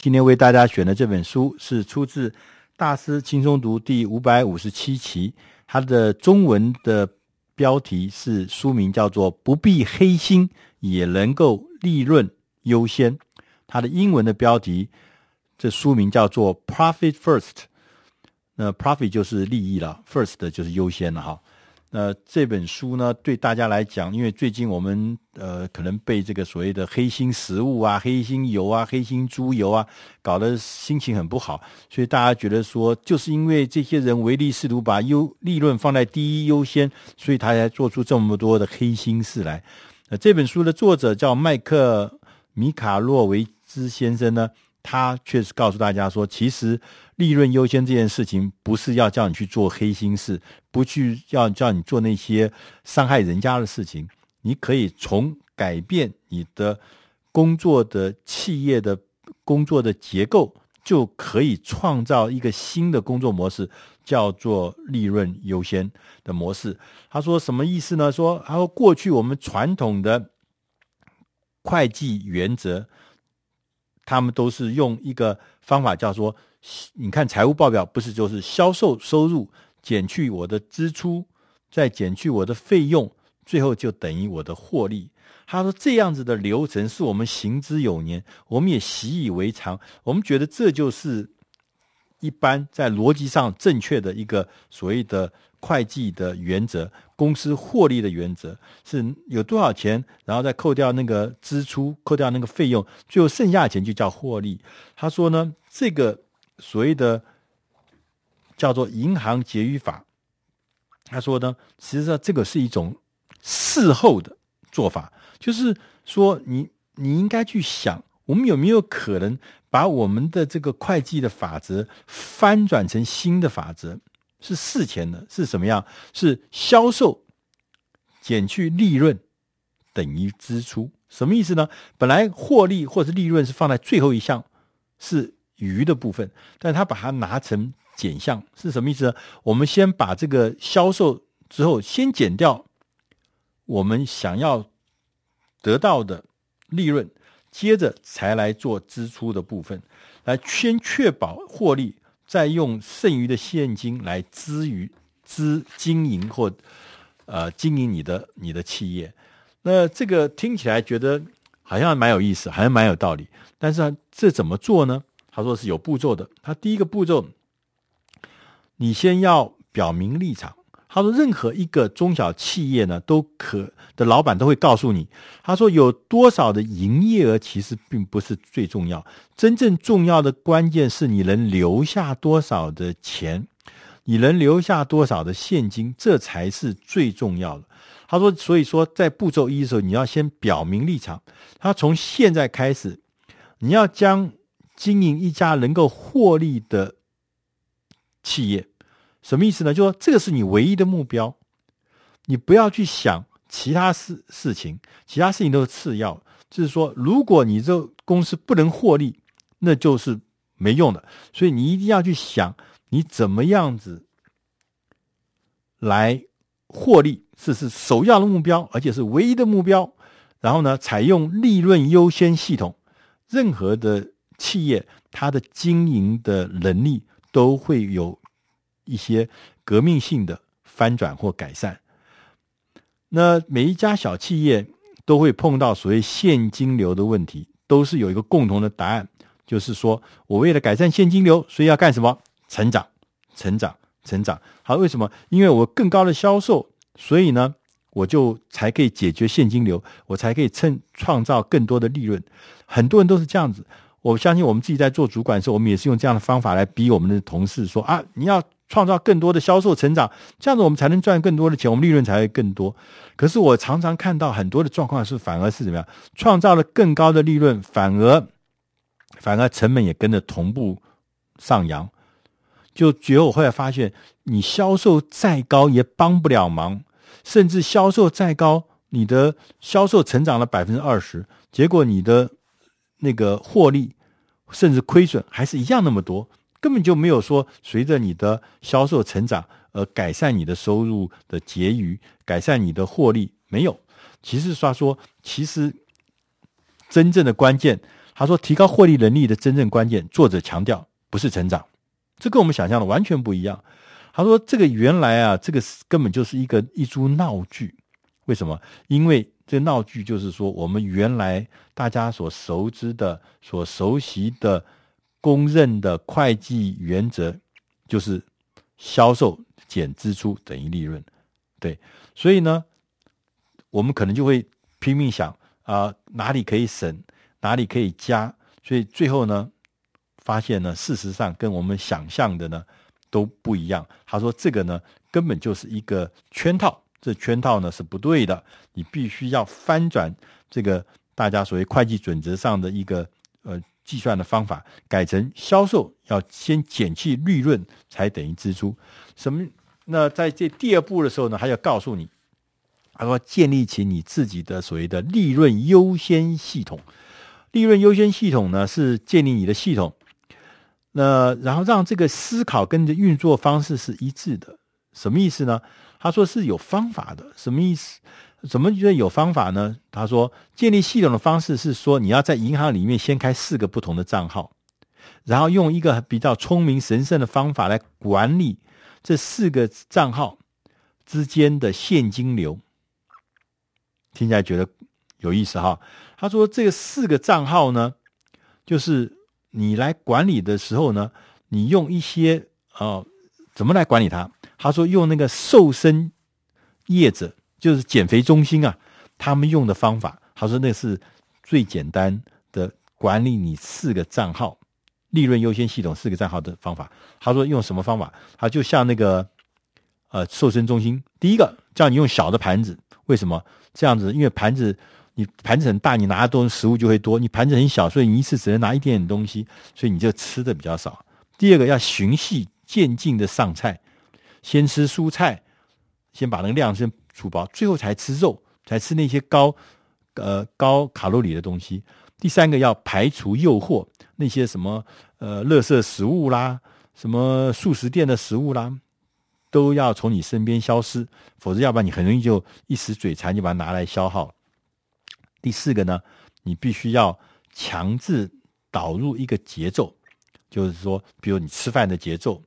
今天为大家选的这本书是出自《大师轻松读》第五百五十七期，它的中文的标题是书名叫做“不必黑心也能够利润优先”，它的英文的标题这书名叫做 “Profit First”。那 “profit” 就是利益了，“first” 就是优先了哈。那这本书呢，对大家来讲，因为最近我们呃可能被这个所谓的黑心食物啊、黑心油啊、黑心猪油啊搞得心情很不好，所以大家觉得说，就是因为这些人唯利是图，把优利润放在第一优先，所以他才做出这么多的黑心事来。那这本书的作者叫麦克米卡洛维兹先生呢，他确实告诉大家说，其实。利润优先这件事情，不是要叫你去做黑心事，不去要叫你做那些伤害人家的事情。你可以从改变你的工作的企业的工作的结构，就可以创造一个新的工作模式，叫做利润优先的模式。他说什么意思呢？说他说过去我们传统的会计原则，他们都是用一个方法叫做。你看财务报表不是就是销售收入减去我的支出，再减去我的费用，最后就等于我的获利。他说这样子的流程是我们行之有年，我们也习以为常，我们觉得这就是一般在逻辑上正确的一个所谓的会计的原则，公司获利的原则是有多少钱，然后再扣掉那个支出，扣掉那个费用，最后剩下钱就叫获利。他说呢，这个。所谓的叫做银行结余法，他说呢，其实际上这个是一种事后的做法，就是说你你应该去想，我们有没有可能把我们的这个会计的法则翻转成新的法则，是事前的，是什么样？是销售减去利润等于支出，什么意思呢？本来获利或是利润是放在最后一项，是。余的部分，但他把它拿成减项是什么意思呢？我们先把这个销售之后，先减掉我们想要得到的利润，接着才来做支出的部分，来先确保获利，再用剩余的现金来支于资经营或呃经营你的你的企业。那这个听起来觉得好像蛮有意思，好像蛮有道理，但是这怎么做呢？他说是有步骤的。他第一个步骤，你先要表明立场。他说，任何一个中小企业呢，都可的老板都会告诉你，他说有多少的营业额其实并不是最重要，真正重要的关键是你能留下多少的钱，你能留下多少的现金，这才是最重要的。他说，所以说在步骤一的时候，你要先表明立场。他从现在开始，你要将。经营一家能够获利的企业，什么意思呢？就说这个是你唯一的目标，你不要去想其他事事情，其他事情都是次要。就是说，如果你这公司不能获利，那就是没用的。所以你一定要去想，你怎么样子来获利，这是首要的目标，而且是唯一的目标。然后呢，采用利润优先系统，任何的。企业它的经营的能力都会有一些革命性的翻转或改善。那每一家小企业都会碰到所谓现金流的问题，都是有一个共同的答案，就是说我为了改善现金流，所以要干什么？成长，成长，成长。好，为什么？因为我更高的销售，所以呢，我就才可以解决现金流，我才可以趁创造更多的利润。很多人都是这样子。我相信我们自己在做主管的时候，我们也是用这样的方法来逼我们的同事说啊，你要创造更多的销售成长，这样子我们才能赚更多的钱，我们利润才会更多。可是我常常看到很多的状况是反而是怎么样，创造了更高的利润，反而反而成本也跟着同步上扬。就结果后来发现，你销售再高也帮不了忙，甚至销售再高，你的销售成长了百分之二十，结果你的。那个获利甚至亏损还是一样那么多，根本就没有说随着你的销售成长而改善你的收入的结余，改善你的获利没有。其实他说，其实真正的关键，他说，提高获利能力的真正关键，作者强调不是成长，这跟我们想象的完全不一样。他说，这个原来啊，这个根本就是一个一出闹剧。为什么？因为这闹剧就是说，我们原来大家所熟知的、所熟悉的、公认的会计原则，就是销售减支出等于利润。对，所以呢，我们可能就会拼命想啊、哪里可以省，哪里可以加，所以最后呢，发现呢，事实上跟我们想象的呢都不一样。他说这个呢，根本就是一个圈套。这圈套呢是不对的，你必须要翻转这个大家所谓会计准则上的一个呃计算的方法，改成销售要先减去利润才等于支出。什么？那在这第二步的时候呢，还要告诉你，他说建立起你自己的所谓的利润优先系统。利润优先系统呢是建立你的系统，那然后让这个思考跟着运作方式是一致的。什么意思呢？他说是有方法的，什么意思？怎么觉得有方法呢？他说建立系统的方式是说，你要在银行里面先开四个不同的账号，然后用一个比较聪明神圣的方法来管理这四个账号之间的现金流。听起来觉得有意思哈？他说这四个账号呢，就是你来管理的时候呢，你用一些哦，怎么来管理它？他说：“用那个瘦身业者，就是减肥中心啊，他们用的方法。他说那是最简单的管理你四个账号利润优先系统四个账号的方法。他说用什么方法？他就像那个呃瘦身中心，第一个叫你用小的盘子，为什么这样子？因为盘子你盘子很大，你拿的东西食物就会多；你盘子很小，所以你一次只能拿一点点东西，所以你就吃的比较少。第二个要循序渐进的上菜。”先吃蔬菜，先把那个量先除薄，最后才吃肉，才吃那些高呃高卡路里的东西。第三个要排除诱惑，那些什么呃垃圾食物啦，什么速食店的食物啦，都要从你身边消失，否则要不然你很容易就一时嘴馋就把它拿来消耗。第四个呢，你必须要强制导入一个节奏，就是说，比如你吃饭的节奏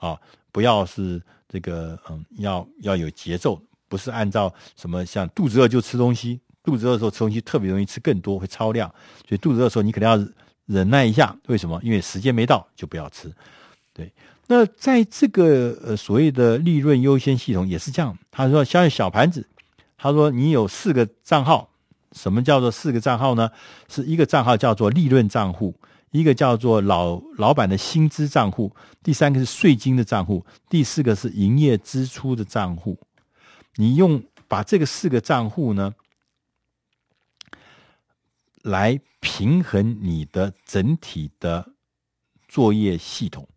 啊。不要是这个，嗯，要要有节奏，不是按照什么像肚子饿就吃东西，肚子饿的时候吃东西特别容易吃更多，会超量，所以肚子饿的时候你可能要忍耐一下。为什么？因为时间没到就不要吃。对，那在这个呃所谓的利润优先系统也是这样。他说像小盘子，他说你有四个账号，什么叫做四个账号呢？是一个账号叫做利润账户。一个叫做老老板的薪资账户，第三个是税金的账户，第四个是营业支出的账户。你用把这个四个账户呢，来平衡你的整体的作业系统。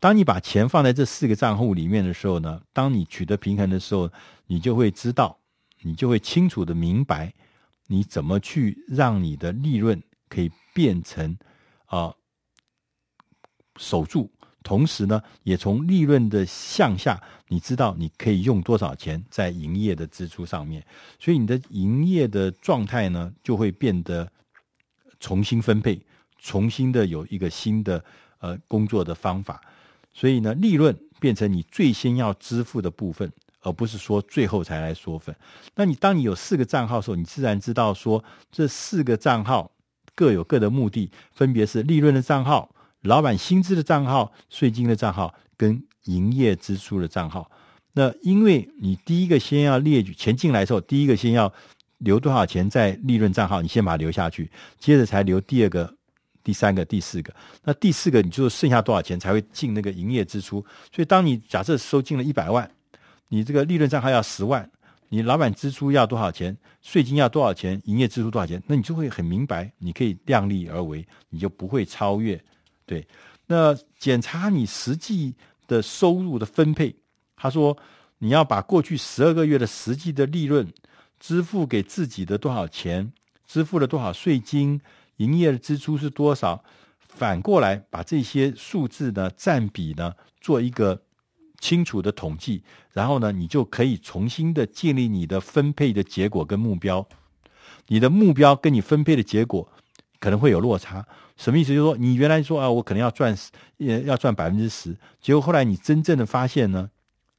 当你把钱放在这四个账户里面的时候呢，当你取得平衡的时候，你就会知道，你就会清楚的明白，你怎么去让你的利润可以变成。啊，守住，同时呢，也从利润的向下，你知道你可以用多少钱在营业的支出上面，所以你的营业的状态呢，就会变得重新分配，重新的有一个新的呃工作的方法，所以呢，利润变成你最先要支付的部分，而不是说最后才来说分。那你当你有四个账号的时候，你自然知道说这四个账号。各有各的目的，分别是利润的账号、老板薪资的账号、税金的账号跟营业支出的账号。那因为你第一个先要列举钱进来的时候，第一个先要留多少钱在利润账号，你先把它留下去，接着才留第二个、第三个、第四个。那第四个，你就剩下多少钱才会进那个营业支出？所以，当你假设收进了一百万，你这个利润账号要十万。你老板支出要多少钱？税金要多少钱？营业支出多少钱？那你就会很明白，你可以量力而为，你就不会超越。对，那检查你实际的收入的分配。他说，你要把过去十二个月的实际的利润支付给自己的多少钱，支付了多少税金，营业的支出是多少？反过来把这些数字呢，占比呢，做一个。清楚的统计，然后呢，你就可以重新的建立你的分配的结果跟目标。你的目标跟你分配的结果可能会有落差。什么意思？就是说，你原来说啊，我可能要赚十，要赚百分之十，结果后来你真正的发现呢，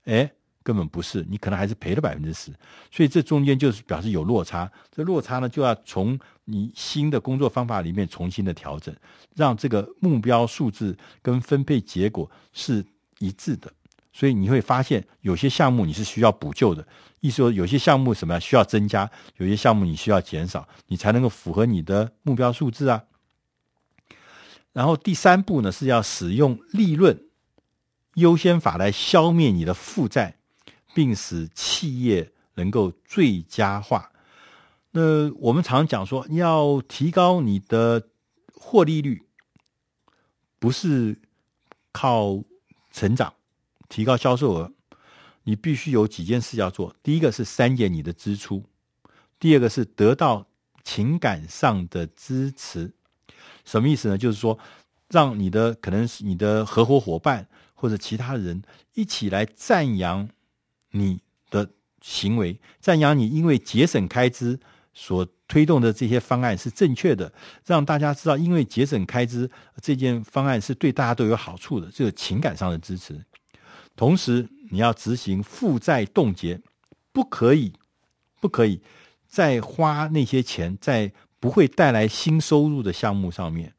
哎，根本不是，你可能还是赔了百分之十。所以这中间就是表示有落差。这落差呢，就要从你新的工作方法里面重新的调整，让这个目标数字跟分配结果是一致的。所以你会发现，有些项目你是需要补救的，意思说有些项目什么需要增加，有些项目你需要减少，你才能够符合你的目标数字啊。然后第三步呢，是要使用利润优先法来消灭你的负债，并使企业能够最佳化。那我们常讲说，要提高你的获利率，不是靠成长。提高销售额，你必须有几件事要做。第一个是删减你的支出，第二个是得到情感上的支持。什么意思呢？就是说，让你的可能是你的合伙伙伴或者其他人一起来赞扬你的行为，赞扬你因为节省开支所推动的这些方案是正确的，让大家知道，因为节省开支这件方案是对大家都有好处的，这个情感上的支持。同时，你要执行负债冻结，不可以，不可以再花那些钱在不会带来新收入的项目上面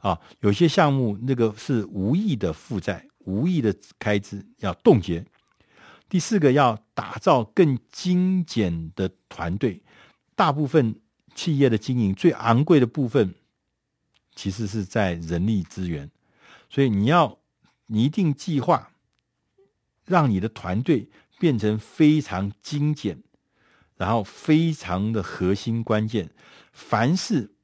啊。有些项目那个是无意的负债、无意的开支，要冻结。第四个，要打造更精简的团队。大部分企业的经营最昂贵的部分，其实是在人力资源，所以你要拟定计划。让你的团队变成非常精简，然后非常的核心关键。凡是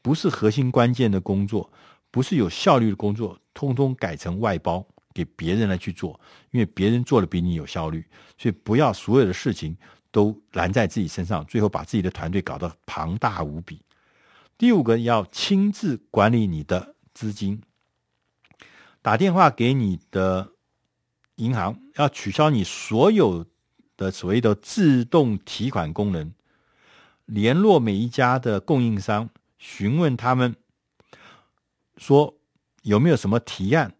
不是核心关键的工作，不是有效率的工作，通通改成外包给别人来去做，因为别人做的比你有效率。所以不要所有的事情都揽在自己身上，最后把自己的团队搞得庞大无比。第五个，要亲自管理你的资金，打电话给你的。银行要取消你所有的所谓的自动提款功能，联络每一家的供应商，询问他们说有没有什么提案，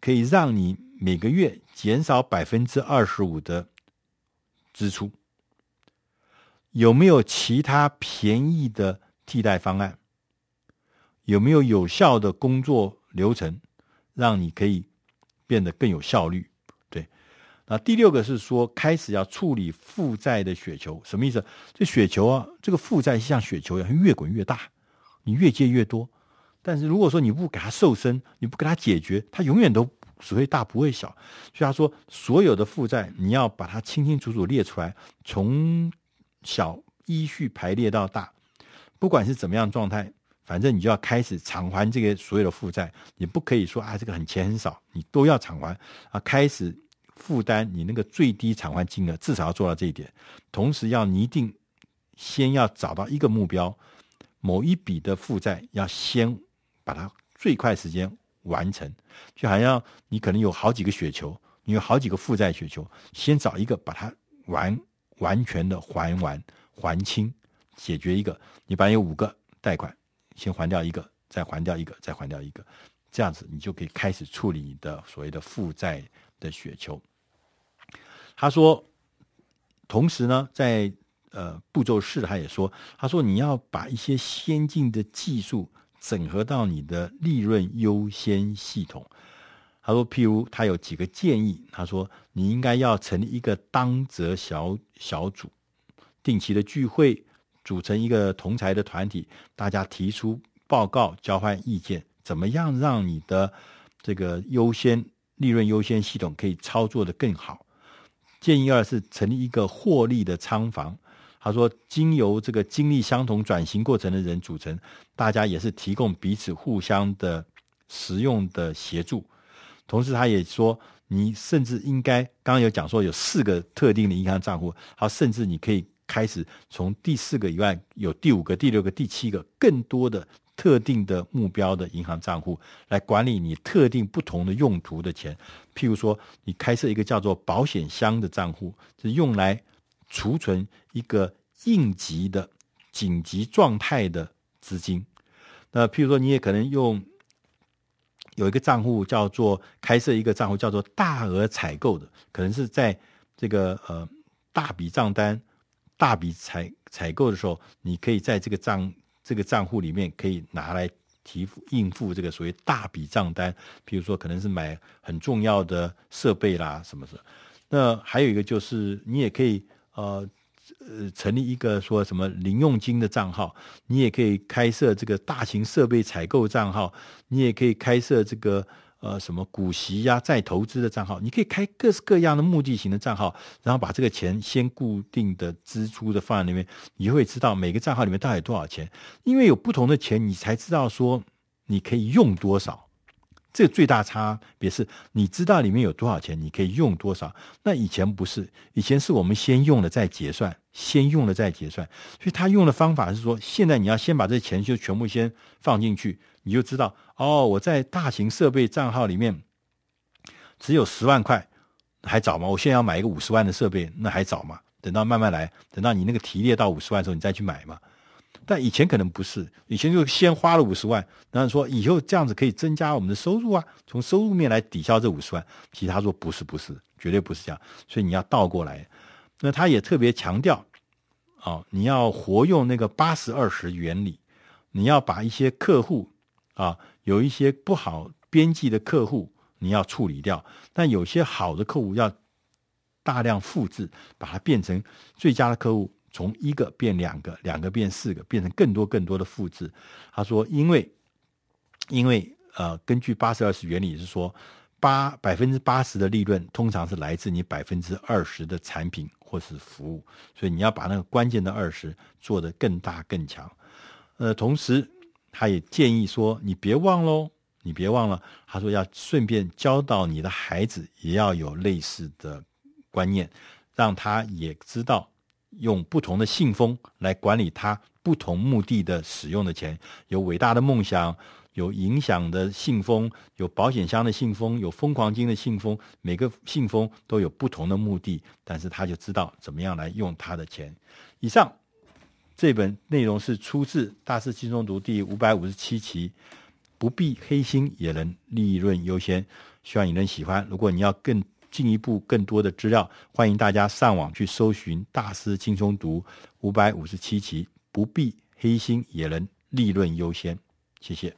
可以让你每个月减少百分之二十五的支出，有没有其他便宜的替代方案，有没有有效的工作流程，让你可以。变得更有效率，对。那第六个是说，开始要处理负债的雪球，什么意思？这雪球啊，这个负债像雪球一样，越滚越大，你越借越多。但是如果说你不给它瘦身，你不给它解决，它永远都只会大不会小。所以他说，所有的负债你要把它清清楚楚列出来，从小依序排列到大，不管是怎么样状态。反正你就要开始偿还这个所有的负债，你不可以说啊，这个很钱很少，你都要偿还啊，开始负担你那个最低偿还金额，至少要做到这一点。同时要拟定，先要找到一个目标，某一笔的负债要先把它最快时间完成，就好像你可能有好几个雪球，你有好几个负债雪球，先找一个把它完完全的还完还清，解决一个，你把有五个贷款。先还掉一个，再还掉一个，再还掉一个，这样子你就可以开始处理你的所谓的负债的雪球。他说，同时呢，在呃步骤四，他也说，他说你要把一些先进的技术整合到你的利润优先系统。他说，譬如他有几个建议，他说你应该要成立一个当责小小组，定期的聚会。组成一个同侪的团体，大家提出报告，交换意见，怎么样让你的这个优先利润优先系统可以操作的更好？建议二是成立一个获利的仓房。他说，经由这个经历相同转型过程的人组成，大家也是提供彼此互相的实用的协助。同时，他也说，你甚至应该刚刚有讲说有四个特定的银行账户，好，甚至你可以。开始从第四个以外，有第五个、第六个、第七个更多的特定的目标的银行账户来管理你特定不同的用途的钱。譬如说，你开设一个叫做保险箱的账户，是用来储存一个应急的紧急状态的资金。那譬如说，你也可能用有一个账户叫做开设一个账户叫做大额采购的，可能是在这个呃大笔账单、大笔采采购的时候，你可以在这个账这个账户里面可以拿来提付应付这个所谓大笔账单，比如说可能是买很重要的设备啦什么的。那还有一个就是你也可以呃。呃，成立一个说什么零用金的账号，你也可以开设这个大型设备采购账号，你也可以开设这个呃什么股息呀、再投资的账号，你可以开各式各样的目的型的账号，然后把这个钱先固定的支出的放在里面，你会知道每个账号里面到底多少钱，因为有不同的钱，你才知道说你可以用多少。这个最大差别是，你知道里面有多少钱，你可以用多少。那以前不是，以前是我们先用了再结算，先用了再结算。所以他用的方法是说，现在你要先把这钱就全部先放进去，你就知道哦，我在大型设备账号里面只有十万块，还早吗？我现在要买一个五十万的设备，那还早吗？等到慢慢来，等到你那个提列到五十万的时候，你再去买嘛。但以前可能不是，以前就先花了五十万，然后说以后这样子可以增加我们的收入啊，从收入面来抵消这五十万。其他说不是，不是，绝对不是这样。所以你要倒过来。那他也特别强调，哦，你要活用那个八十二十原理，你要把一些客户啊，有一些不好边际的客户，你要处理掉。但有些好的客户要大量复制，把它变成最佳的客户。从一个变两个，两个变四个，变成更多更多的复制。他说，因为因为呃，根据八十二十原理是说，八百分之八十的利润通常是来自你百分之二十的产品或是服务，所以你要把那个关键的二十做得更大更强。呃，同时他也建议说，你别忘喽，你别忘了，他说要顺便教导你的孩子也要有类似的观念，让他也知道。用不同的信封来管理他不同目的的使用的钱，有伟大的梦想，有影响的信封，有保险箱的信封，有疯狂金的信封，每个信封都有不同的目的，但是他就知道怎么样来用他的钱。以上这本内容是出自《大师轻松读》第五百五十七期，不必黑心也能利润优先，希望你能喜欢。如果你要更进一步更多的资料，欢迎大家上网去搜寻《大师轻松读》五百五十七期，不必黑心也能利润优先。谢谢。